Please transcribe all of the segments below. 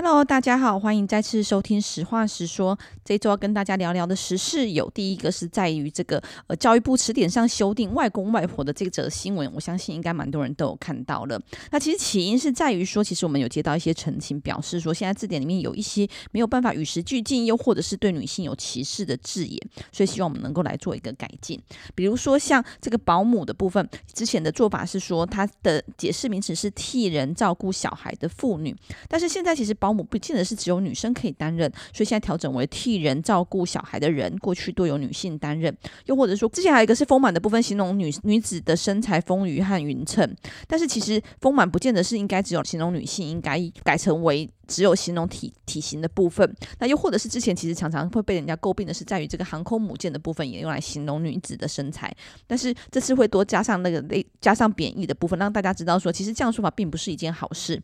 Hello，大家好，欢迎再次收听《实话实说》。这周要跟大家聊聊的时事有第一个是在于这个呃教育部词典上修订外公外婆的这则新闻，我相信应该蛮多人都有看到了。那其实起因是在于说，其实我们有接到一些澄清，表示说现在字典里面有一些没有办法与时俱进，又或者是对女性有歧视的字眼，所以希望我们能够来做一个改进。比如说像这个保姆的部分，之前的做法是说它的解释名词是替人照顾小孩的妇女，但是现在其实保保姆不见得是只有女生可以担任，所以现在调整为替人照顾小孩的人，过去都有女性担任。又或者说，之前还有一个是丰满的部分，形容女女子的身材丰腴和匀称，但是其实丰满不见得是应该只有形容女性，应该改成为只有形容体体型的部分。那又或者是之前其实常常会被人家诟病的是，在于这个航空母舰的部分也用来形容女子的身材，但是这次会多加上那个类加上贬义的部分，让大家知道说，其实这样说法并不是一件好事。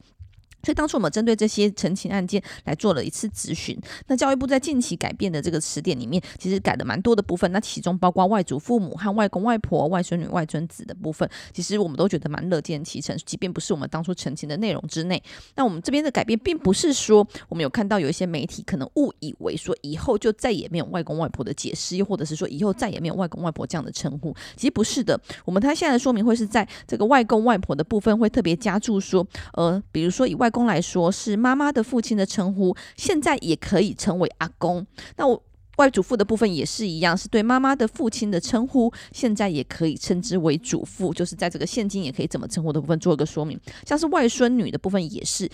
所以当初我们针对这些澄清案件来做了一次咨询。那教育部在近期改变的这个词典里面，其实改了蛮多的部分。那其中包括外祖父母和外公外婆、外孙女、外孙子的部分，其实我们都觉得蛮乐见其成，即便不是我们当初澄清的内容之内。那我们这边的改变，并不是说我们有看到有一些媒体可能误以为说以后就再也没有外公外婆的解释，又或者是说以后再也没有外公外婆这样的称呼。其实不是的，我们他现在的说明会是在这个外公外婆的部分会特别加注说，呃，比如说以外公来说是妈妈的父亲的称呼，现在也可以称为阿公。那我外祖父的部分也是一样，是对妈妈的父亲的称呼，现在也可以称之为祖父，就是在这个现今也可以怎么称呼的部分做一个说明。像是外孙女的部分也是。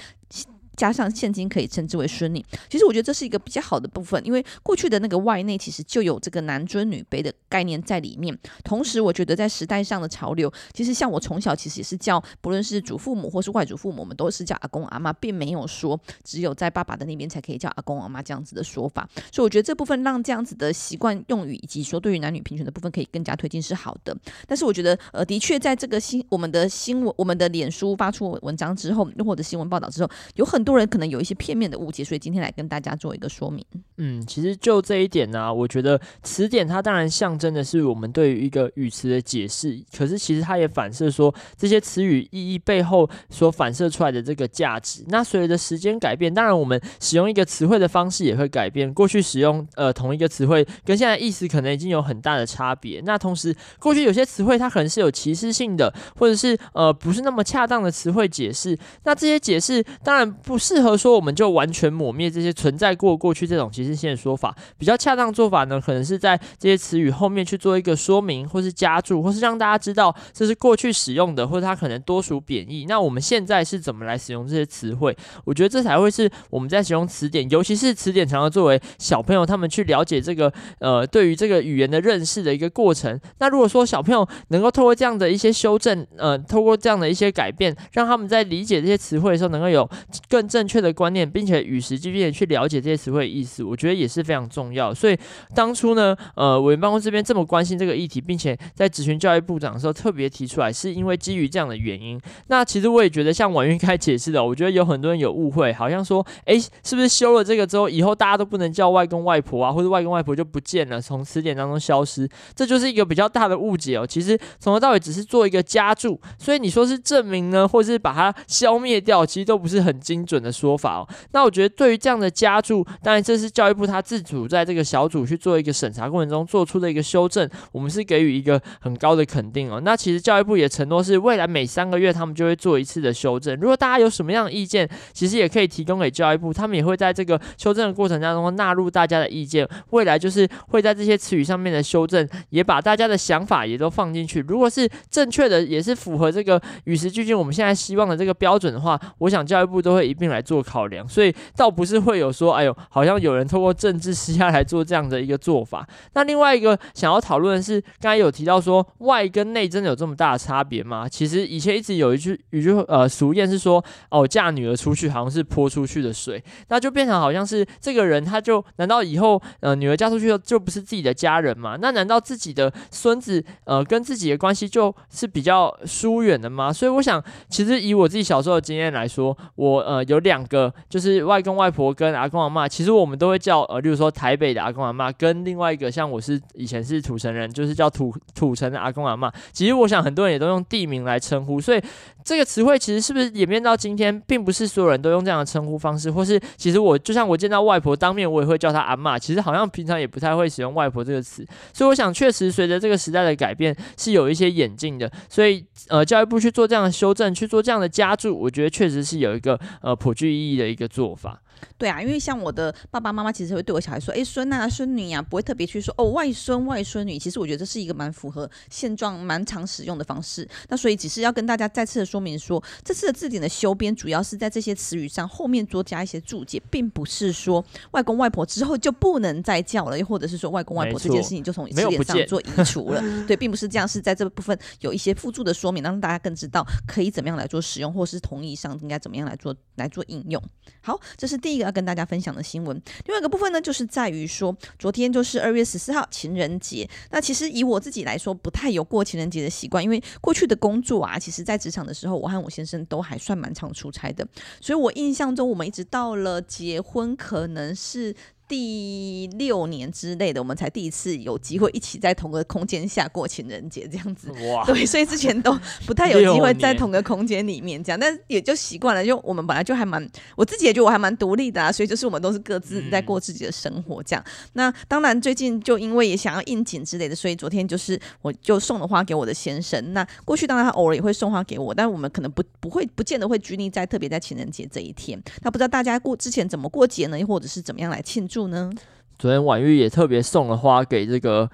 加上现金可以称之为孙女，其实我觉得这是一个比较好的部分，因为过去的那个外内其实就有这个男尊女卑的概念在里面。同时，我觉得在时代上的潮流，其实像我从小其实也是叫，不论是祖父母或是外祖父母，我们都是叫阿公阿妈，并没有说只有在爸爸的那边才可以叫阿公阿妈这样子的说法。所以我觉得这部分让这样子的习惯用语以及说对于男女平权的部分可以更加推进是好的。但是我觉得呃，的确在这个新我们的新闻、我们的脸书发出文章之后，又或者新闻报道之后，有很多。多人可能有一些片面的误解，所以今天来跟大家做一个说明。嗯，其实就这一点呢、我觉得词典它当然象征的是我们对于一个语词的解释，可是其实它也反射说这些词语意义背后所反射出来的这个价值。那随着时间改变，当然我们使用一个词汇的方式也会改变。过去使用呃同一个词汇，跟现在意思可能已经有很大的差别。那同时，过去有些词汇它可能是有歧视性的，或者是呃不是那么恰当的词汇解释。那这些解释当然不。适合说，我们就完全抹灭这些存在过过去这种歧视性的说法。比较恰当的做法呢，可能是在这些词语后面去做一个说明，或是加注，或是让大家知道这是过去使用的，或者它可能多属贬义。那我们现在是怎么来使用这些词汇？我觉得这才会是我们在使用词典，尤其是词典常常作为小朋友他们去了解这个呃对于这个语言的认识的一个过程。那如果说小朋友能够透过这样的一些修正，呃，透过这样的一些改变，让他们在理解这些词汇的时候，能够有更。正确的观念，并且与时俱进的去了解这些词汇的意思，我觉得也是非常重要。所以当初呢，呃，委员办公室这边这么关心这个议题，并且在咨询教育部长的时候特别提出来，是因为基于这样的原因。那其实我也觉得，像婉諭 该解释的，我觉得有很多人有误会，好像说，哎，是不是修了这个之后，以后大家都不能叫外公外婆啊，或者外公外婆就不见了，从词典当中消失？这就是一个比较大的误解哦。其实从头到尾只是做一个加注，所以你说是证明呢，或是把它消灭掉，其实都不是很精准。的说法哦，那我觉得对于这样的加注，当然这是教育部他自主在这个小组去做一个审查过程中做出的一个修正，我们是给予一个很高的肯定哦。那其实教育部也承诺是未来每三个月他们就会做一次的修正。如果大家有什么样的意见，其实也可以提供给教育部，他们也会在这个修正的过程当中纳入大家的意见。未来就是会在这些词语上面的修正，也把大家的想法也都放进去。如果是正确的，也是符合这个与时俱进我们现在希望的这个标准的话，我想教育部都会一并。来做考量，所以倒不是会有说，哎呦，好像有人透过政治施压来做这样的一个做法。那另外一个想要讨论的是，刚才有提到说外跟内真的有这么大的差别吗？其实以前一直有一句一句呃俗谚是说，哦，嫁女儿出去好像是泼出去的水，那就变成好像是这个人他就难道以后呃女儿嫁出去就不是自己的家人吗？那难道自己的孙子呃跟自己的关系就是比较疏远的吗？所以我想，其实以我自己小时候的经验来说，我呃有。两个就是外公外婆跟阿公阿嬷，其实我们都会叫呃，例如说台北的阿公阿嬷，跟另外一个像我是以前是土城人，就是叫土土城的阿公阿嬷。其实我想很多人也都用地名来称呼，所以这个词汇其实是不是演变到今天，并不是所有人都用这样的称呼方式，或是其实我就像我见到外婆当面，我也会叫她阿嬷，其实好像平常也不太会使用外婆这个词。所以我想，确实随着这个时代的改变，是有一些演进的。所以呃，教育部去做这样的修正，去做这样的加注，我觉得确实是有一个呃颇具意义的一个做法。对啊，因为像我的爸爸妈妈其实会对我小孩说：“哎，孙啊，孙女呀、啊，不会特别去说哦，外孙外孙女。”其实我觉得这是一个蛮符合现状、蛮常使用的方式。那所以只是要跟大家再次的说明说，这次的字典的修编主要是在这些词语上后面多加一些注解，并不是说外公外婆之后就不能再叫了，又或者是说外公外婆这件事情就从字典上做移除了。对，并不是这样，是在这部分有一些附注的说明，让大家更知道可以怎么样来做使用，或是同意上应该怎么样来做来做应用。好，这是第第一个要跟大家分享的新闻。另外一个部分呢，就是在于说，昨天就是二月十四号情人节。那其实以我自己来说，不太有过情人节的习惯，因为过去的工作啊，其实在职场的时候，我和我先生都还算蛮常出差的。所以我印象中，我们一直到了结婚，可能是。第六年之类的，我们才第一次有机会一起在同个空间下过情人节这样子。哇！对，所以之前都 不太有机会在同个空间里面这样，但也就习惯了。就我们本来就还蛮，我自己也觉得我还蛮独立的啊，所以就是我们都是各自在过自己的生活这样。嗯、那当然最近就因为也想要应景之类的，所以昨天就是我就送了花给我的先生。那过去当然他偶尔也会送花给我，但我们可能不不会不见得会拘泥在特别在情人节这一天。那不知道大家过之前怎么过节呢？又或者是怎么样来庆祝？呢？昨天婉玉也特别送了花给这个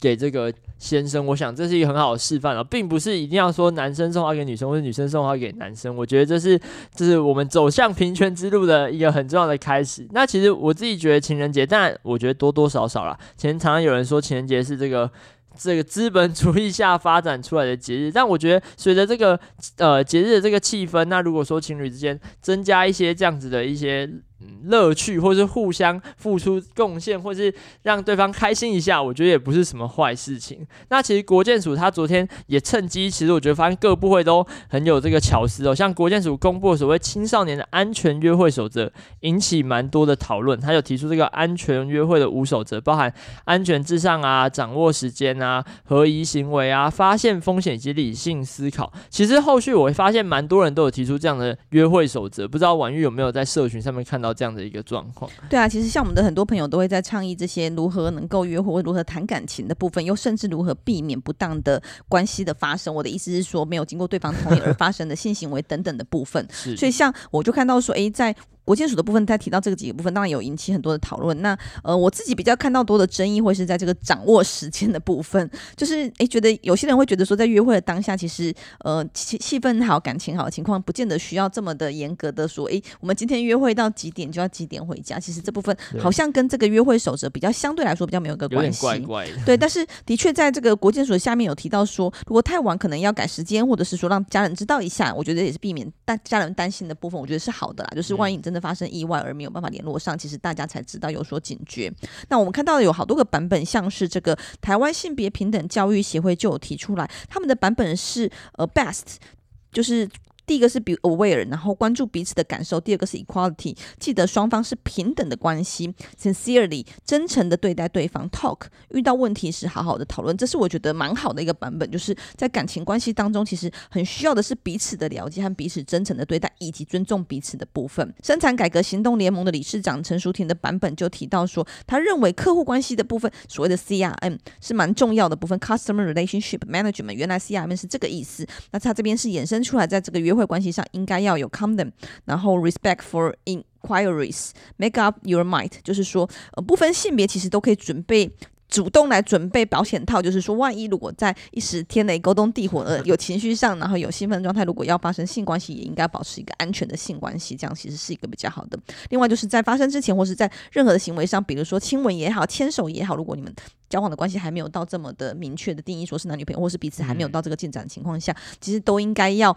给这个先生，我想这是一个很好的示范了，并不是一定要说男生送花给女生，或者女生送花给男生。我觉得这是这是我们走向平权之路的一个很重要的开始。那其实我自己觉得情人节，但我觉得多多少少啦，前常常有人说情人节是这个这个资本主义下发展出来的节日，但我觉得随着这个呃节日的这个气氛，那如果说情侣之间增加一些这样子的一些。乐趣，或是互相付出贡献，或是让对方开心一下，我觉得也不是什么坏事情。那其实国健署他昨天也趁机，其实我觉得发现各部会都很有这个巧思哦。像国健署公布所谓青少年的安全约会守则，引起蛮多的讨论。他有提出这个安全约会的五守则，包含安全至上啊、掌握时间啊、合宜行为啊、发现风险以及理性思考。其实后续我会发现蛮多人都有提出这样的约会守则，不知道婉玉有没有在社群上面看到。这样的一个状况，对啊，其实像我们的很多朋友都会在倡议这些如何能够约会，如何谈感情的部分，又甚至如何避免不当的关系的发生。我的意思是说，没有经过对方同意而发生的性行为等等的部分。所以像我就看到说，诶，在。国建署的部分，他提到这个几个部分，当然有引起很多的讨论。那呃，我自己比较看到多的争议，会是在这个掌握时间的部分，就是诶，觉得有些人会觉得说，在约会的当下，其实呃气气氛好、感情好的情况，不见得需要这么的严格的说，诶，我们今天约会到几点就要几点回家。其实这部分好像跟这个约会守则比较相对来说比较没有一个关系。怪怪对，但是的确在这个国建署下面有提到说，如果太晚可能要改时间，或者是说让家人知道一下，我觉得也是避免大家人担心的部分，我觉得是好的啦。就是万一你真的发生意外而没有办法联络上，其实大家才知道有所警觉。那我们看到有好多个版本，像是这个台湾性别平等教育协会就有提出来，他们的版本是呃 best，就是。第一个是 be aware，然后关注彼此的感受；第二个是 equality，记得双方是平等的关系；sincerely，真诚的对待对方；talk，遇到问题时好好的讨论。这是我觉得蛮好的一个版本，就是在感情关系当中，其实很需要的是彼此的了解和彼此真诚的对待，以及尊重彼此的部分。生产改革行动联盟的理事长陈淑婷的版本就提到说，他认为客户关系的部分，所谓的 CRM 是蛮重要的部分，Customer Relationship Management，原来 CRM 是这个意思。那他这边是衍生出来，在这个约会关系上应该要有 condom，然后 respect for inquiries，make up your mind，就是说，呃，不分性别，其实都可以准备。主动来准备保险套，就是说，万一如果在一时天雷勾动地火，呃，有情绪上，然后有兴奋状态，如果要发生性关系，也应该保持一个安全的性关系，这样其实是一个比较好的。另外，就是在发生之前，或是在任何的行为上，比如说亲吻也好，牵手也好，如果你们交往的关系还没有到这么的明确的定义，说是男女朋友，或是彼此还没有到这个进展的情况下，其实都应该要。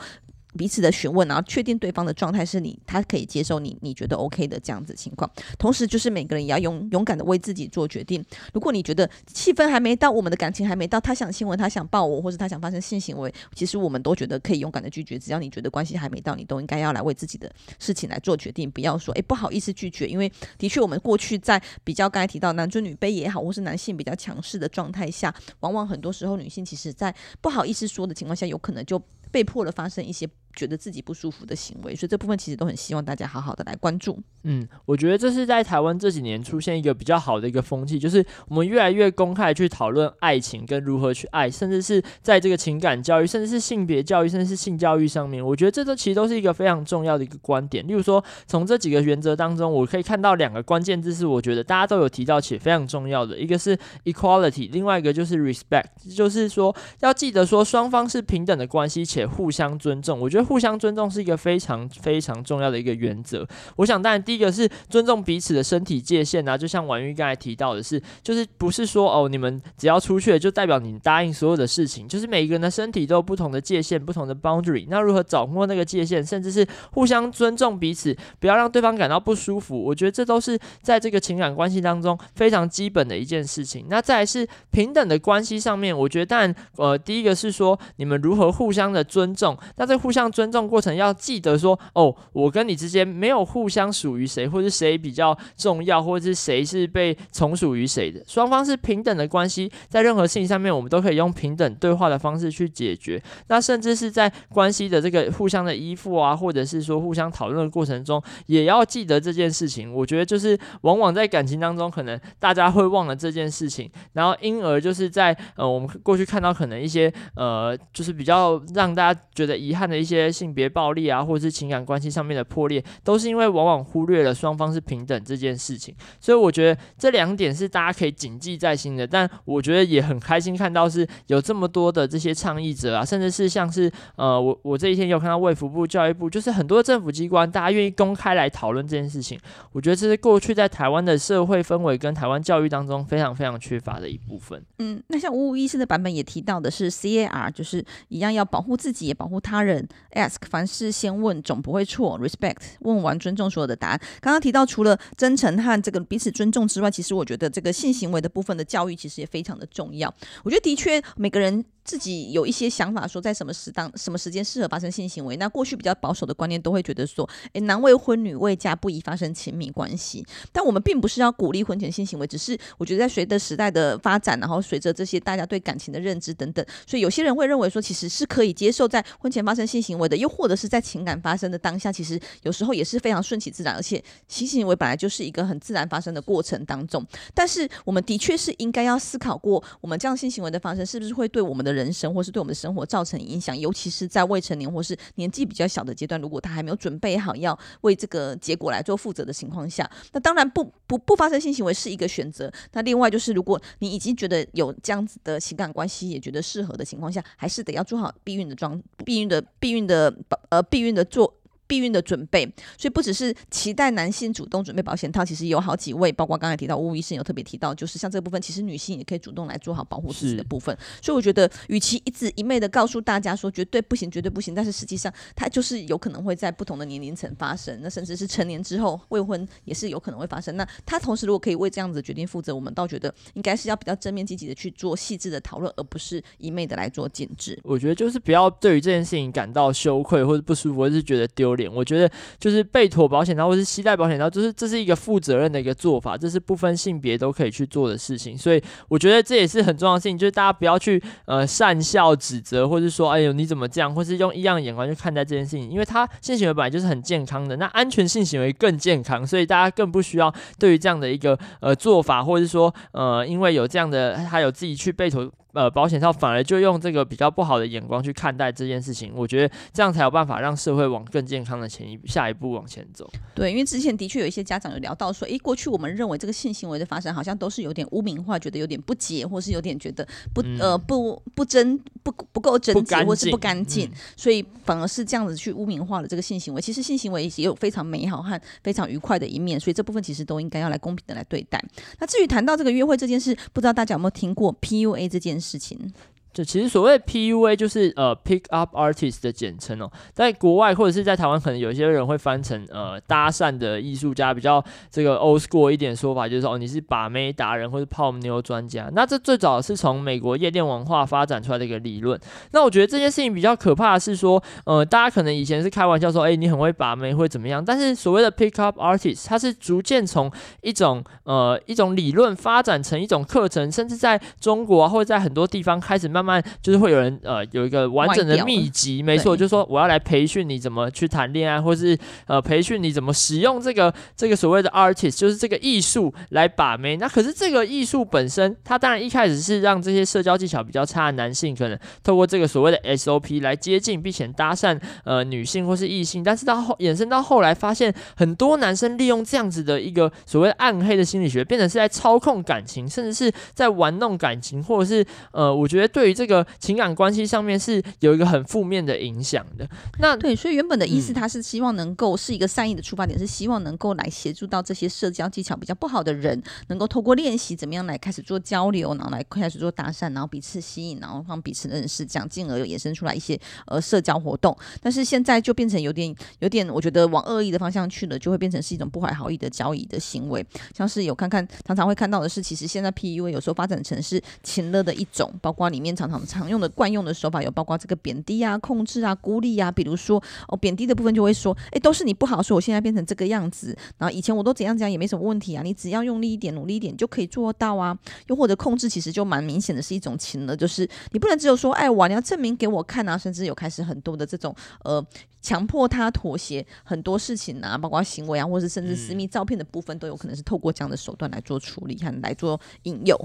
彼此的询问，然后确定对方的状态是你，他可以接受你，你觉得 OK 的这样子情况。同时，就是每个人也要勇勇敢的为自己做决定。如果你觉得气氛还没到，我们的感情还没到，他想亲吻，他想抱我，或者他想发生性行为，其实我们都觉得可以勇敢的拒绝。只要你觉得关系还没到，你都应该要来为自己的事情来做决定，不要说诶不好意思拒绝，因为的确我们过去在比较刚才提到男尊女卑也好，或是男性比较强势的状态下，往往很多时候女性其实在不好意思说的情况下，有可能就被迫了发生一些。觉得自己不舒服的行为，所以这部分其实都很希望大家好好的来关注。嗯，我觉得这是在台湾这几年出现一个比较好的一个风气，就是我们越来越公开去讨论爱情跟如何去爱，甚至是在这个情感教育，甚至是性别教育，甚至是性教育上面，我觉得这都其实都是一个非常重要的一个观点。例如说，从这几个原则当中，我可以看到两个关键字是我觉得大家都有提到且非常重要的，一个是 equality，另外一个就是 respect，就是说要记得说双方是平等的关系且互相尊重。我觉得互相尊重是一个非常非常重要的一个原则。我想当然第一个是尊重彼此的身体界限啊，就像婉玉刚才提到的是，就是不是说哦你们只要出去就代表你答应所有的事情，就是每一个人的身体都有不同的界限、不同的 boundary。那如何掌握那个界限，甚至是互相尊重彼此，不要让对方感到不舒服，我觉得这都是在这个情感关系当中非常基本的一件事情。那再来是平等的关系上面，我觉得当然呃第一个是说你们如何互相的尊重，那这互相尊重过程要记得说哦，我跟你之间没有互相属于谁，或者谁比较重要，或者是谁是被从属于谁的，双方是平等的关系，在任何事情上面，我们都可以用平等对话的方式去解决。那甚至是在关系的这个互相的依附啊，或者是说互相讨论的过程中，也要记得这件事情。我觉得就是往往在感情当中，可能大家会忘了这件事情，然后因而就是在呃我们过去看到可能一些呃就是比较让大家觉得遗憾的一些性别暴力啊，或者是情感关系上面的破裂，都是因为往往忽略了双方是平等这件事情。所以我觉得这两点是大家可以谨记在心的。但我觉得也很开心看到是有这么多的这些倡议者啊，甚至是像是呃我我这一天有看到卫福部、教育部，就是很多政府机关，大家愿意公开来讨论这件事情。我觉得这是过去在台湾的社会氛围跟台湾教育当中非常非常缺乏的一部分。嗯，那像五五医师的版本也提到的是 CAR，就是一样要保护自己也保护他人。Ask 凡事先问总不会错，Respect 问完尊重所有的答案。刚刚提到除了真诚和这个彼此尊重之外，其实我觉得这个性行为的部分的教育其实也非常的重要。我觉得的确每个人。自己有一些想法，说在什么时当什么时间适合发生性行为。那过去比较保守的观念都会觉得说，诶，男未婚女未嫁不宜发生亲密关系。但我们并不是要鼓励婚前性行为，只是我觉得在随着时代的发展，然后随着这些大家对感情的认知等等，所以有些人会认为说，其实是可以接受在婚前发生性行为的，又或者是在情感发生的当下，其实有时候也是非常顺其自然，而且性行为本来就是一个很自然发生的过程当中。但是我们的确是应该要思考过，我们这样性行为的发生是不是会对我们的人生，或是对我们的生活造成影响，尤其是在未成年或是年纪比较小的阶段，如果他还没有准备好要为这个结果来做负责的情况下，那当然不不不发生性行为是一个选择。那另外就是，如果你已经觉得有这样子的情感关系，也觉得适合的情况下，还是得要做好避孕的装避孕的避孕的呃避孕的做。避孕的准备，所以不只是期待男性主动准备保险套，其实有好几位，包括刚才提到吴医生有特别提到，就是像这个部分，其实女性也可以主动来做好保护自己的部分。所以我觉得，与其一直一昧的告诉大家说绝对不行、绝对不行，但是实际上它就是有可能会在不同的年龄层发生，那甚至是成年之后未婚也是有可能会发生。那他同时如果可以为这样子的决定负责，我们倒觉得应该是要比较正面积极的去做细致的讨论，而不是一昧的来做禁止。我觉得就是不要对于这件事情感到羞愧或者不舒服，或是觉得丢脸。我觉得。就是被妥保险套，或是携带保险套，就是这是一个负责任的一个做法，这是不分性别都可以去做的事情。所以我觉得这也是很重要的事情，就是大家不要去呃善笑指责，或是说哎呦你怎么这样，或是用异样的眼光去看待这件事情，因为它性行为本来就是很健康的，那安全性行为更健康，所以大家更不需要对于这样的一个呃做法，或者是说呃因为有这样的还有自己去被妥。呃，保险套反而就用这个比较不好的眼光去看待这件事情，我觉得这样才有办法让社会往更健康的前一下一步往前走。对，因为之前的确有一些家长有聊到说，诶，过去我们认为这个性行为的发生好像都是有点污名化，觉得有点不洁，或是有点觉得不呃不不真不不够整洁，或是不干净，嗯，所以反而是这样子去污名化了这个性行为。其实性行为也有非常美好和非常愉快的一面，所以这部分其实都应该要来公平的来对待。那至于谈到这个约会这件事，不知道大家有没有听过 PUA 这件事事情。就其实所谓 PUA 就是呃 Pick Up Artist 的简称哦，在国外或者是在台湾，可能有些人会翻成呃搭讪的艺术家，比较这个 old school 一点说法，就是哦你是把妹达人或者泡妞专家。那这最早是从美国夜店文化发展出来的一个理论。那我觉得这件事情比较可怕的是说，呃大家可能以前是开玩笑说，哎你很会把妹会怎么样？但是所谓的 Pick Up Artist，它是逐渐从一种呃一种理论发展成一种课程，甚至在中国啊或者在很多地方开始慢。慢慢就是会有人呃有一个完整的秘籍，没错，就是说我要来培训你怎么去谈恋爱，或是呃培训你怎么使用这个这个所谓的 artist，就是这个艺术来把妹。那可是这个艺术本身，它当然一开始是让这些社交技巧比较差的男性，可能透过这个所谓的 SOP 来接近并且搭讪呃女性或是异性，但是到后衍生到后来，发现很多男生利用这样子的一个所谓暗黑的心理学，变成是在操控感情，甚至是在玩弄感情，或者是呃，我觉得对于这个情感关系上面是有一个很负面的影响的。那对，所以原本的意思，他是希望能够是一个善意的出发点，嗯、是希望能够来协助到这些社交技巧比较不好的人，能够透过练习怎么样来开始做交流，然后来开始做搭讪，然后彼此吸引，然后让彼此认识，这样进而又衍生出来一些呃社交活动。但是现在就变成有点有点，我觉得往恶意的方向去了，就会变成是一种不怀好意的交易的行为，像是有看看常常会看到的是，其实现在 PUA 有时候发展成是情乐的一种，包括里面常常常用的惯用的手法有包括这个贬低啊、控制啊、孤立啊，比如说哦贬低的部分就会说，哎，都是你不好，所以我现在变成这个样子，然后以前我都怎样怎样也没什么问题啊，你只要用力一点、努力一点就可以做到啊，又或者控制其实就蛮明显的是一种情了，就是你不能只有说爱我，你要证明给我看啊，甚至有开始很多的这种呃强迫他妥协很多事情啊，包括行为啊，或者甚至私密照片的部分都有可能是透过这样的手段来做处理和来做引诱。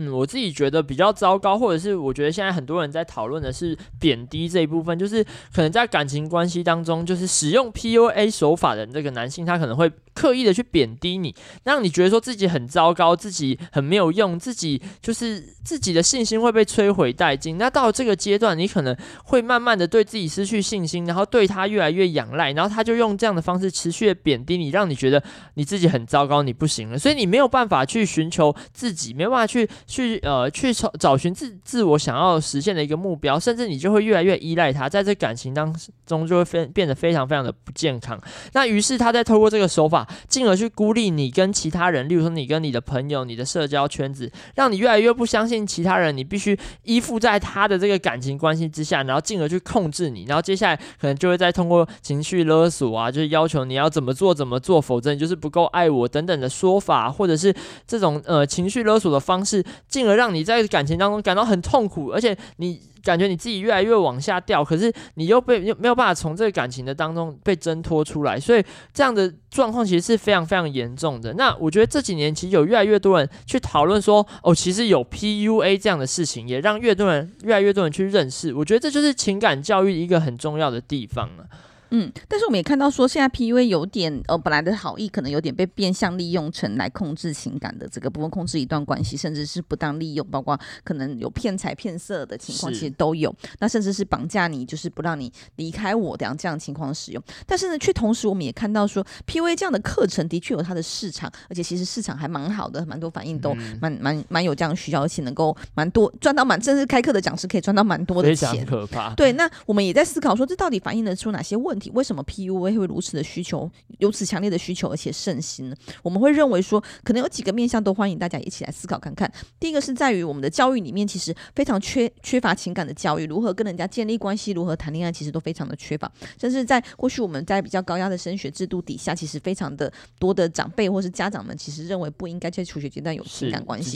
嗯，我自己觉得比较糟糕，或者是我觉得现在很多人在讨论的是贬低这一部分，就是可能在感情关系当中，就是使用 PUA 手法的这个男性，他可能会刻意的去贬低你，让你觉得说自己很糟糕，自己很没有用，自己就是自己的信心会被摧毁殆尽。那到这个阶段，你可能会慢慢的对自己失去信心，然后对他越来越仰赖，然后他就用这样的方式持续的贬低你，让你觉得你自己很糟糕，你不行了，所以你没有办法去寻求自己，没有办法去。去呃去找找寻自自我想要实现的一个目标，甚至你就会越来越依赖他，在这感情当中就会非变得非常非常的不健康。那于是他在透过这个手法，进而去孤立你跟其他人，例如说你跟你的朋友、你的社交圈子，让你越来越不相信其他人，你必须依附在他的这个感情关系之下，然后进而去控制你，然后接下来可能就会再通过情绪勒索啊，就是要求你要怎么做怎么做，否则你就是不够爱我等等的说法，或者是这种呃情绪勒索的方式。进而让你在感情当中感到很痛苦，而且你感觉你自己越来越往下掉，可是你又被又没有办法从这个感情的当中被挣脱出来，所以这样的状况其实是非常非常严重的。那我觉得这几年其实有越来越多人去讨论说，哦，其实有 PUA 这样的事情，也让越多人越来越多人去认识。我觉得这就是情感教育一个很重要的地方了。嗯，但是我们也看到说，现在 PUA 有点呃，本来的好意可能有点被变相利用成来控制情感的这个部分，控制一段关系，甚至是不当利用，包括可能有骗财骗色的情况，其实都有。那甚至是绑架你，就是不让你离开我这样这样的情况使用。但是呢，却同时我们也看到说，PUA 这样的课程的确有它的市场，而且其实市场还蛮好的，蛮多反应都蛮蛮蛮有这样需要，而且能够蛮多赚到蛮，甚至开课的讲师可以赚到蛮多的钱，可怕。对，那我们也在思考说，这到底反映得出哪些问题？为什么 PUA 会如此的需求，如此强烈的需求，而且盛行呢？我们会认为说，可能有几个面向都欢迎大家一起来思考看看。第一个是在于我们的教育里面，其实非常缺缺乏情感的教育，如何跟人家建立关系，如何谈恋爱，其实都非常的缺乏。甚至在过去我们在比较高压的升学制度底下，其实非常的多的长辈或是家长们，其实认为不应该在求学阶段有情感关系，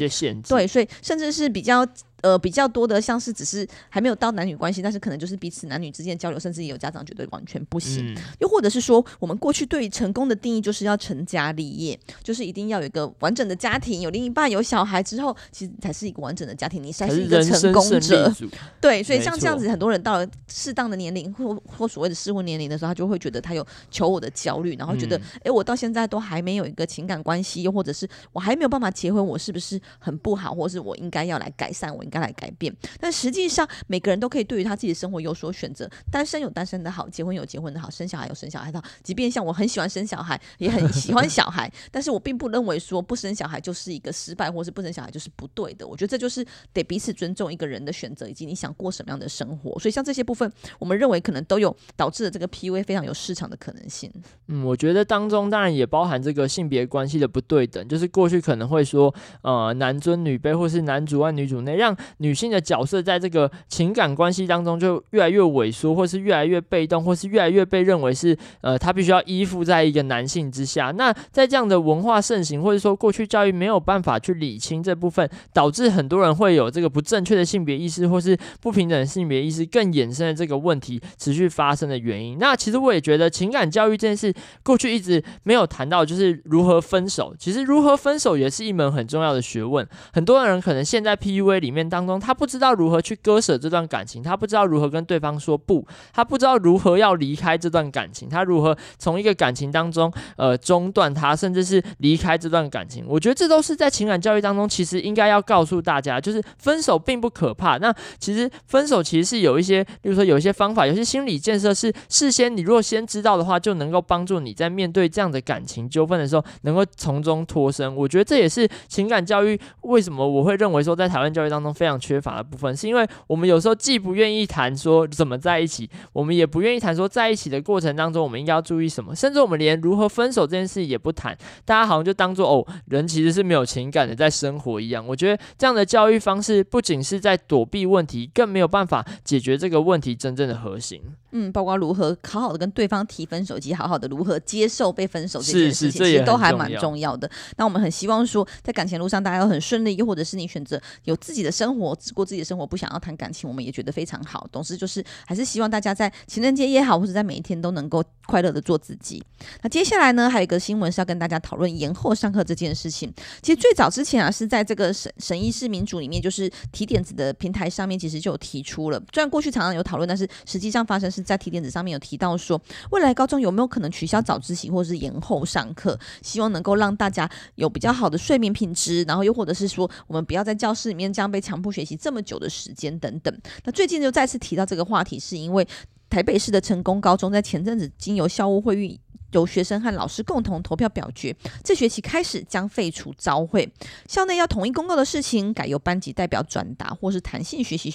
对，所以甚至是比较。呃，比较多的像是只是还没有到男女关系，但是可能就是彼此男女之间交流，甚至也有家长觉得完全不行。嗯、又或者是说，我们过去对于成功的定义就是要成家立业，就是一定要有一个完整的家庭，有另一半，有小孩之后，其实才是一个完整的家庭，你才是一个成功者。对，所以像这样子，很多人到了适当的年龄或或所谓的适婚年龄的时候，他就会觉得他有求我的焦虑，然后觉得，哎、嗯，我到现在都还没有一个情感关系，又或者是我还没有办法结婚，我是不是很不好，或是我应该要来改善我？该来改变，但实际上每个人都可以对于他自己的生活有所选择。单身有单身的好，结婚有结婚的好，生小孩有生小孩的好。即便像我很喜欢生小孩，也很喜欢小孩，但是我并不认为说不生小孩就是一个失败，或是不生小孩就是不对的。我觉得这就是得彼此尊重一个人的选择，以及你想过什么样的生活。所以像这些部分，我们认为可能都有导致了这个 PUA 非常有市场的可能性。嗯，我觉得当中当然也包含这个性别关系的不对等，就是过去可能会说呃男尊女卑，或是男主外女主内，让女性的角色在这个情感关系当中就越来越萎缩，或是越来越被动，或是越来越被认为是呃，她必须要依附在一个男性之下。那在这样的文化盛行，或者说过去教育没有办法去理清这部分，导致很多人会有这个不正确的性别意识，或是不平等的性别意识，更衍生的这个问题持续发生的原因。那其实我也觉得情感教育这件事，过去一直没有谈到，就是如何分手。其实如何分手也是一门很重要的学问。很多人可能陷在 PUA 里面当中，他不知道如何去割舍这段感情，他不知道如何跟对方说不，他不知道如何要离开这段感情，他如何从一个感情当中呃中断他，甚至是离开这段感情。我觉得这都是在情感教育当中，其实应该要告诉大家，就是分手并不可怕。那其实分手其实是有一些，比如说有一些方法，有些心理建设是事先你如果先知道的话，就能够帮助你在面对这样的感情纠纷的时候，能够从中脱身。我觉得这也是情感教育为什么我会认为说在台湾教育当中非常缺乏的部分，是因为我们有时候既不愿意谈说怎么在一起，我们也不愿意谈说在一起的过程当中我们应该要注意什么，甚至我们连如何分手这件事也不谈，大家好像就当做哦，人其实是没有情感的在生活一样。我觉得这样的教育方式不仅是在躲避问题，更没有办法解决这个问题真正的核心。嗯，包括如何好好的跟对方提分手，以及好好的如何接受被分手这件事情，其实都还蛮重要的。那我们很希望说，在感情路上大家都很顺利，又或者是你选择有自己的生活，过自己的生活，不想要谈感情，我们也觉得非常好。总之就是，还是希望大家在情人节也好，或者在每一天都能够快乐的做自己。那接下来呢，还有一个新闻是要跟大家讨论延后上课这件事情。其实最早之前啊，是在这个审审议式民主里面，就是提点子的平台上面，其实就有提出了。虽然过去常常有讨论，但是实际上发生是。在提点子上面有提到说，未来高中有没有可能取消早自习或是延后上课？希望能够让大家有比较好的睡眠品质，然后又或者是说，我们不要在教室里面这样被强迫学习这么久的时间等等。那最近就再次提到这个话题，是因为台北市的成功高中在前阵子经由校务会议，由学生和老师共同投票表决，这学期开始将废除招会，校内要统一公告的事情，改由班级代表转达或是弹性学习。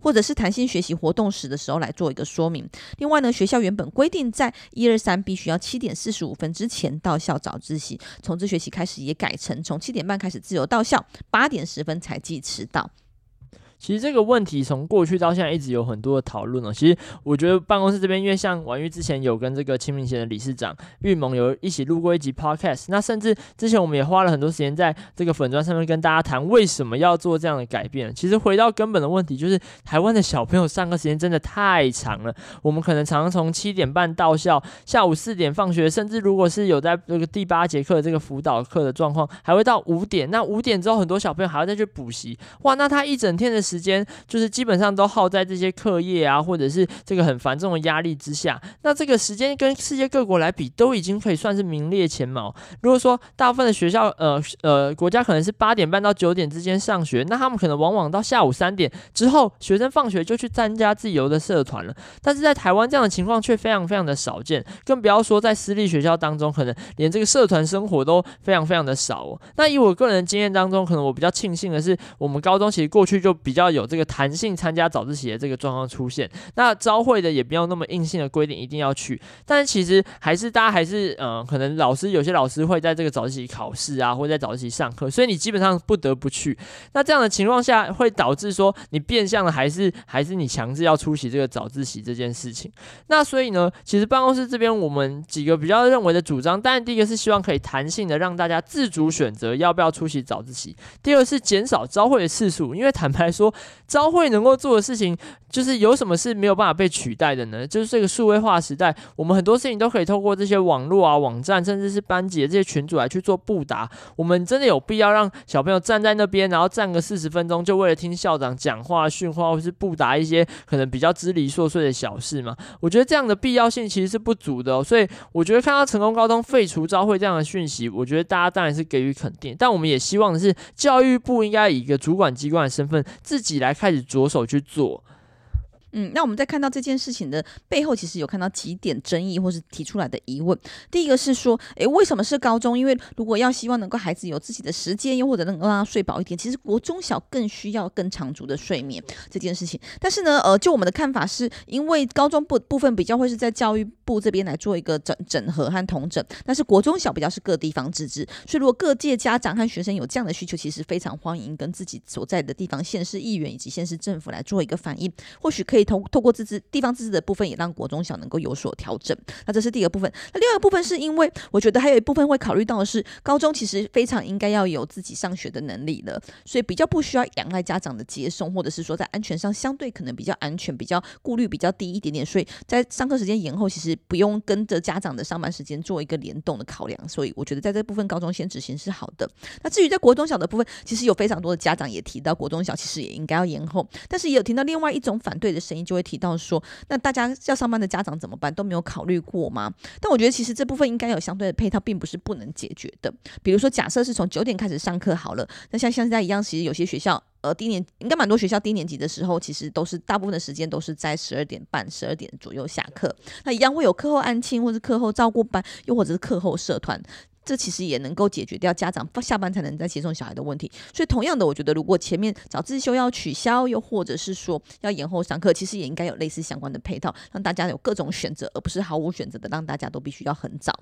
或者是弹性学习活动时的时候来做一个说明。另外呢，学校原本规定在一二三必须要七点四十五分之前到校早自习，从这学期开始也改成从七点半开始自由到校，八点十分才计迟到。其实这个问题从过去到现在一直有很多的讨论哦。其实我觉得办公室这边，因为像婉玉之前有跟这个清明节的理事长玉萌有一起录过一集 podcast，那甚至之前我们也花了很多时间在这个粉砖上面跟大家谈为什么要做这样的改变。其实回到根本的问题，就是台湾的小朋友上课时间真的太长了。我们可能常常从七点半到校，下午四点放学，甚至如果是有在这个第八节课的这个辅导课的状况，还会到五点。那五点之后，很多小朋友还要再去补习。哇，那他一整天的时间就是基本上都耗在这些课业啊，或者是这个很繁重的压力之下。那这个时间跟世界各国来比，都已经可以算是名列前茅。如果说大部分的学校，呃呃，国家可能是八点半到九点之间上学，那他们可能往往到下午三点之后，学生放学就去参加自由的社团了。但是在台湾这样的情况却非常非常的少见，更不要说在私立学校当中，可能连这个社团生活都非常非常的少。那以我个人的经验当中，可能我比较庆幸的是，我们高中其实过去就比较要有这个。弹性参加早自习的这个状况出现，那朝会的也不要那么硬性的规定一定要去，但其实还是大家还是嗯、呃，可能老师有些老师会在这个早自习考试啊，或在早自习上课，所以你基本上不得不去。那这样的情况下会导致说你变相的还是 还是你强制要出席这个早自习这件事情。那所以呢，其实办公室这边我们几个比较认为的主张，当然第一个是希望可以弹性的让大家自主选择要不要出席早自习，第二是减少朝会的次数，因为坦白说。说朝会能够做的事情，就是有什么是没有办法被取代的呢？就是这个数位化时代，我们很多事情都可以透过这些网络啊、网站，甚至是班级的这些群组来去做布达。我们真的有必要让小朋友站在那边，然后站个四十分钟，就为了听校长讲话、训话，或是布达一些可能比较支离破碎的小事吗？我觉得这样的必要性其实是不足的。所以我觉得看到成功高中废除朝会这样的讯息，我觉得大家当然是给予肯定，但我们也希望的是教育部应该以一个主管机关的身份，自己来。开始着手去做。嗯，那我们在看到这件事情的背后，其实有看到几点争议或是提出来的疑问。第一个是说，诶，为什么是高中？因为如果要希望能够孩子有自己的时间，又或者能够让他睡饱一点，其实国中小更需要更长足的睡眠这件事情。但是呢，呃，就我们的看法是，因为高中部部分比较会是在教育部这边来做一个整整合和统整，但是国中小比较是各地方自治。所以如果各界家长和学生有这样的需求，其实非常欢迎跟自己所在的地方县市议员以及县市政府来做一个反映，或许可以。透透过自治地方自治的部分，也让国中小能够有所调整。那这是第一个部分。那另外一个部分是因为我觉得还有一部分会考虑到的是，高中其实非常应该要有自己上学的能力了，所以比较不需要仰赖家长的接送，或者是说在安全上相对可能比较安全，比较顾虑比较低一点点。所以在上课时间延后，其实不用跟着家长的上班时间做一个联动的考量。所以我觉得在这部分高中先执行是好的。那至于在国中小的部分，其实有非常多的家长也提到，国中小其实也应该要延后，但是也有听到另外一种反对的声声音。就会提到说，那大家要上班的家长怎么办？都没有考虑过吗？但我觉得其实这部分应该有相对的配套，并不是不能解决的。比如说，假设是从九点开始上课好了，那像现在一样，其实有些学校，呃，低年应该蛮多学校低年级的时候，其实都是大部分的时间都是在十二点半、十二点左右下课。那一样会有课后安亲，或是课后照顾班，又或者是课后社团。这其实也能够解决掉家长下班才能再接送小孩的问题，所以同样的，我觉得如果前面早自修要取消，又或者是说要延后上课，其实也应该有类似相关的配套，让大家有各种选择，而不是毫无选择的让大家都必须要很早。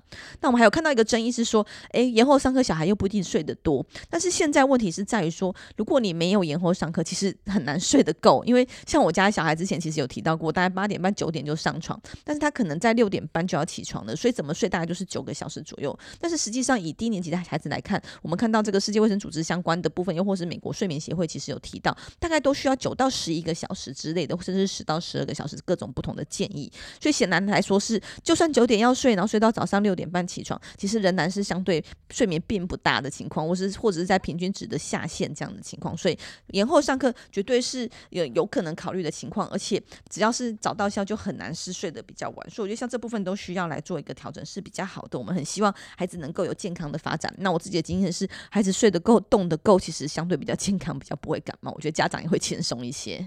那我们还有看到一个争议是说，诶，延后上课小孩又不一定睡得多，但是现在问题是在于说，如果你没有延后上课，其实很难睡得够，因为像我家小孩之前其实有提到过，大概八点半九点就上床，但是他可能在六点半就要起床了，所以怎么睡大概就是九个小时左右，但是实实际上，以低年级的孩子来看，我们看到这个世界卫生组织相关的部分，又或是美国睡眠协会，其实有提到，大概都需要九到十一个小时之类的，甚至是十到十二个小时，各种不同的建议。所以显然来说是，就算九点要睡，然后睡到早上六点半起床，其实仍然是相对睡眠并不大的情况，或是或者是在平均值的下限这样的情况。所以延后上课绝对是有有可能考虑的情况，而且只要是早到校，就很难是睡得比较晚。所以我觉得像这部分都需要来做一个调整是比较好的。我们很希望孩子能够有健康的发展，那我自己的经验是，孩子睡得够，动得够，其实相对比较健康，比较不会感冒。我觉得家长也会 轻松一些。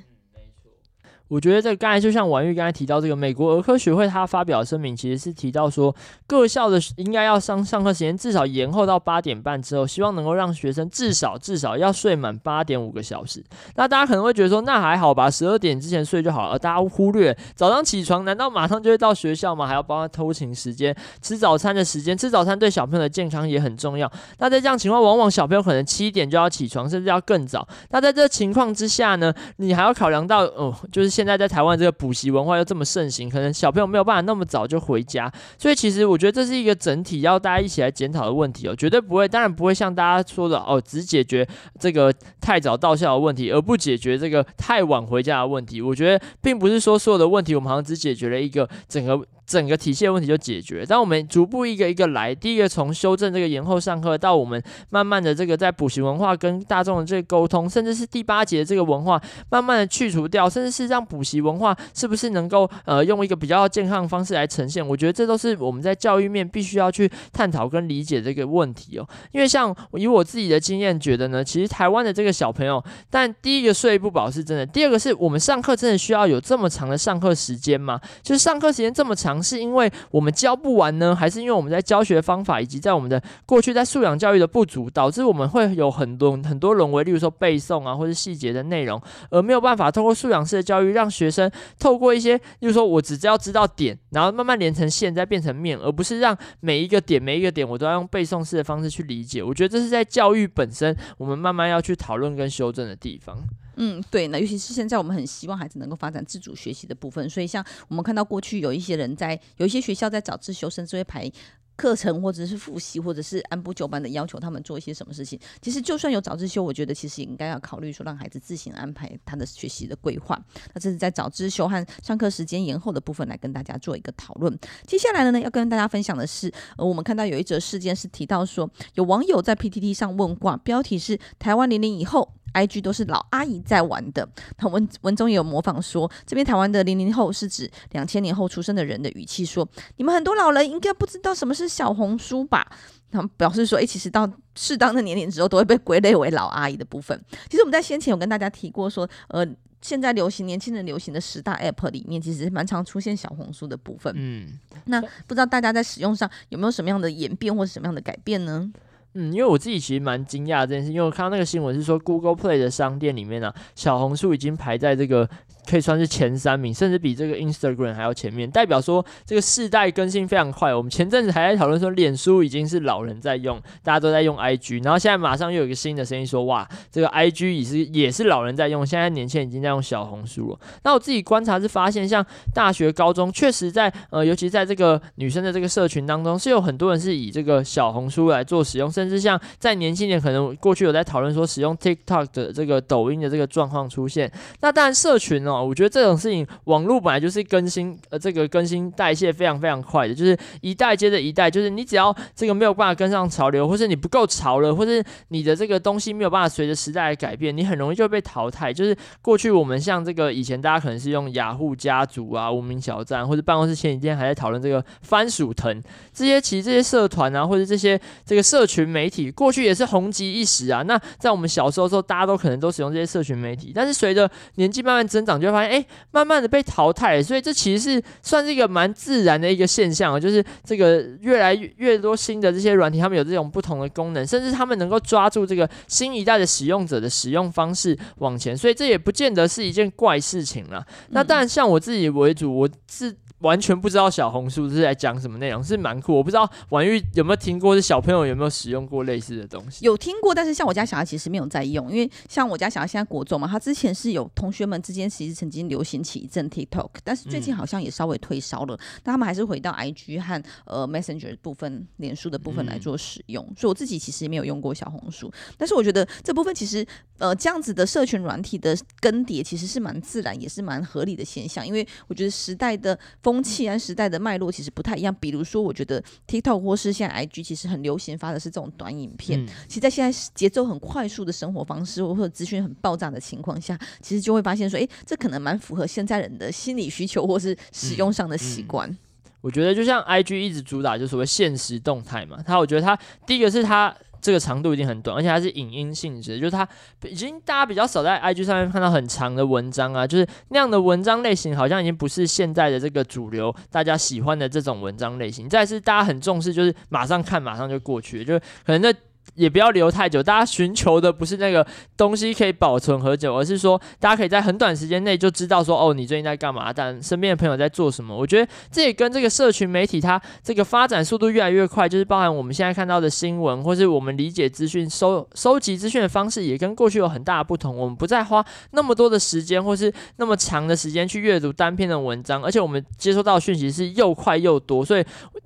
我觉得这刚才就像婉玉刚才提到这个美国儿科学会，他发表声明其实是提到说，各校的应该要上上课时间至少延后到八点半之后，希望能够让学生至少至少要睡满八点五个小时。那大家可能会觉得说，那还好吧，十二点之前睡就好了。而大家忽略早上起床，难道马上就会到学校吗？还要帮他偷情时间、吃早餐的时间，吃早餐对小朋友的健康也很重要。那在这样情况，往往小朋友可能七点就要起床，甚至要更早。那在这情况之下呢，你还要考量到哦，就是。现现在在台湾这个补习文化又这么盛行，可能小朋友没有办法那么早就回家，所以其实我觉得这是一个整体要大家一起来检讨的问题哦，绝对不会，当然不会像大家说的哦，只解决这个太早到校的问题，而不解决这个太晚回家的问题。我觉得并不是说所有的问题我们好像只解决了一个整个。整个体系的问题就解决。当我们逐步一个一个来，第一个从修正这个延后上课，到我们慢慢的这个在补习文化跟大众的这个沟通，甚至是第八节这个文化，慢慢的去除掉，甚至是让补习文化是不是能够呃用一个比较健康的方式来呈现？我觉得这都是我们在教育面必须要去探讨跟理解这个问题哦。因为像以我自己的经验觉得呢，其实台湾的这个小朋友，但第一个睡不饱是真的，第二个是我们上课真的需要有这么长的上课时间吗？就是上课时间这么长。是因为我们教不完呢，还是因为我们在教学方法以及在我们的过去在素养教育的不足，导致我们会有很多很多沦为，例如说背诵啊，或者细节的内容，而没有办法透过素养式的教育，让学生透过一些，例如说我只要知道点，然后慢慢连成线，再变成面，而不是让每一个点每一个点我都要用背诵式的方式去理解。我觉得这是在教育本身，我们慢慢要去讨论跟修正的地方。嗯，对，那尤其是现在我们很希望孩子能够发展自主学习的部分，所以像我们看到过去有一些人在有一些学校在早自修，甚至会排课程或者是复习，或者是按部就班的要求他们做一些什么事情。其实就算有早自修，我觉得其实也应该要考虑说让孩子自行安排他的学习的规划。那这是在早自修和上课时间延后的部分来跟大家做一个讨论。接下来呢，要跟大家分享的是，呃，我们看到有一则事件是提到说，有网友在 PTT 上问卦，标题是“台湾零零以后”。IG 都是老阿姨在玩的，那文文中也有模仿说，这边台湾的零零后是指两千年后出生的人的语气说，你们很多老人应该不知道什么是小红书吧？他们表示说，哎，其实到适当的年龄之后，都会被归类为老阿姨的部分。其实我们在先前有跟大家提过说，呃，现在流行年轻人流行的十大 App 里面，其实蛮常出现小红书的部分。嗯，那不知道大家在使用上有没有什么样的演变或者什么样的改变呢？嗯，因为我自己其实蛮惊讶这件事，因为我看到那个新闻是说，Google Play 的商店里面呢、啊，小红书已经排在这个。可以算是前三名，甚至比这个 Instagram 还要前面，代表说这个世代更新非常快。我们前阵子还在讨论说，脸书已经是老人在用，大家都在用 IG，然后现在马上又有一个新的声音说，哇，这个 IG 也是也是老人在用，现在年轻人已经在用小红书了。那我自己观察是发现，像大学、高中，确实在呃，尤其在这个女生的这个社群当中，是有很多人是以这个小红书来做使用，甚至像在年轻点，可能过去有在讨论说使用 TikTok 的这个抖音的这个状况出现。那当然，社群哦。我觉得这种事情，网络本来就是更新，呃，这个更新代谢非常非常快的，就是一代接着一代，就是你只要这个没有办法跟上潮流，或是你不够潮了，或是你的这个东西没有办法随着时代来改变，你很容易就被淘汰。就是过去我们像这个以前大家可能是用雅虎家族啊、无名小站，或者办公室前几天还在讨论这个番薯藤这些，其实这些社团啊，或者这些这个社群媒体，过去也是红极一时啊。那在我们小时候的时候，大家都可能都使用这些社群媒体，但是随着年纪慢慢增长，就发现，哎，慢慢的被淘汰，所以这其实是算是一个蛮自然的一个现象，就是这个越来越越多新的这些软体，他们有这种不同的功能，甚至他们能够抓住这个新一代的使用者的使用方式往前，所以这也不见得是一件怪事情了。那当然，像我自己为主，我是。完全不知道小红书是在讲什么内容，是蛮酷。我不知道婉玉有没有听过，是小朋友有没有使用过类似的东西？有听过，但是像我家小孩其实没有在用，因为像我家小孩现在国中嘛，他之前是有同学们之间其实曾经流行起一阵 TikTok，但是最近好像也稍微退烧了。但、他们还是回到 IG 和呃 Messenger 部分、脸书的部分来做使用。所以我自己其实也没有用过小红书，但是我觉得这部分其实呃这样子的社群软体的更迭其实是蛮自然，也是蛮合理的现象，因为我觉得时代的风。风气和时代的脉络其实不太一样。比如说，我觉得 TikTok 或是现在 IG 其实很流行发的是这种短影片。嗯、其实，在现在节奏很快速的生活方式或者资讯很爆炸的情况下，其实就会发现说，诶，这可能蛮符合现在人的心理需求或是使用上的习惯。嗯嗯、我觉得就像 IG 一直主打就所谓现实动态嘛，它我觉得它第一个是它。这个长度已经很短，而且它是影音性质，就是它已经大家比较少在 IG 上面看到很长的文章啊，就是那样的文章类型，好像已经不是现在的这个主流，大家喜欢的这种文章类型。再是大家很重视，就是马上看，马上就过去，就是可能在。也不要留太久，大家寻求的不是那个东西可以保存很久，而是说大家可以在很短时间内就知道说，哦，你最近在干嘛，但身边的朋友在做什么。我觉得这也跟这个社群媒体它这个发展速度越来越快，就是包含我们现在看到的新闻，或是我们理解资讯、收收集资讯的方式，也跟过去有很大的不同。我们不再花那么多的时间，或是那么长的时间去阅读单篇的文章，而且我们接收到讯息是又快又多，所以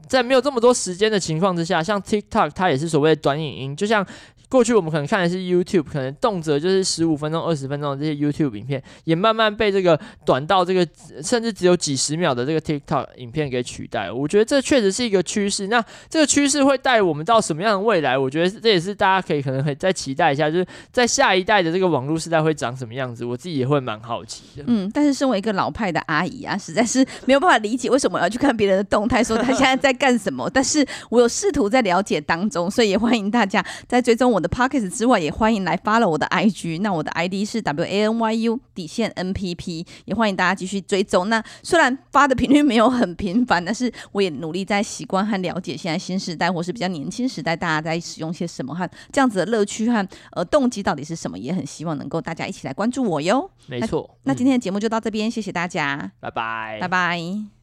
在没有这么多时间的情况之下，像 TikTok 它也是所谓的短影音。就像过去我们可能看的是 YouTube，可能动辄就是十五分钟、二十分钟的这些 YouTube 影片，也慢慢被这个短到这个甚至只有几十秒的这个 TikTok 影片给取代。我觉得这确实是一个趋势。那这个趋势会带我们到什么样的未来？我觉得这也是大家可以可能可以再期待一下，就是在下一代的这个网络时代会长什么样子。我自己也会蛮好奇的。嗯，但是身为一个老派的阿姨啊，实在是没有办法理解为什么要去看别人的动态，说他现在在干什么。但是我有试图在了解当中，所以也欢迎大家在追踪我。我的 Podcast 之外，也欢迎来 follow 我的 IG。那我的 ID 是 W A N Y U 底线 N P P，也欢迎大家继续追踪。那虽然发的频率没有很频繁，但是我也努力在习惯和了解现在新时代或是比较年轻时代大家在使用些什么和这样子的乐趣和呃动机到底是什么，也很希望能够大家一起来关注我哟。没错，那，那今天的节目就到这边，谢谢大家，拜拜，拜拜。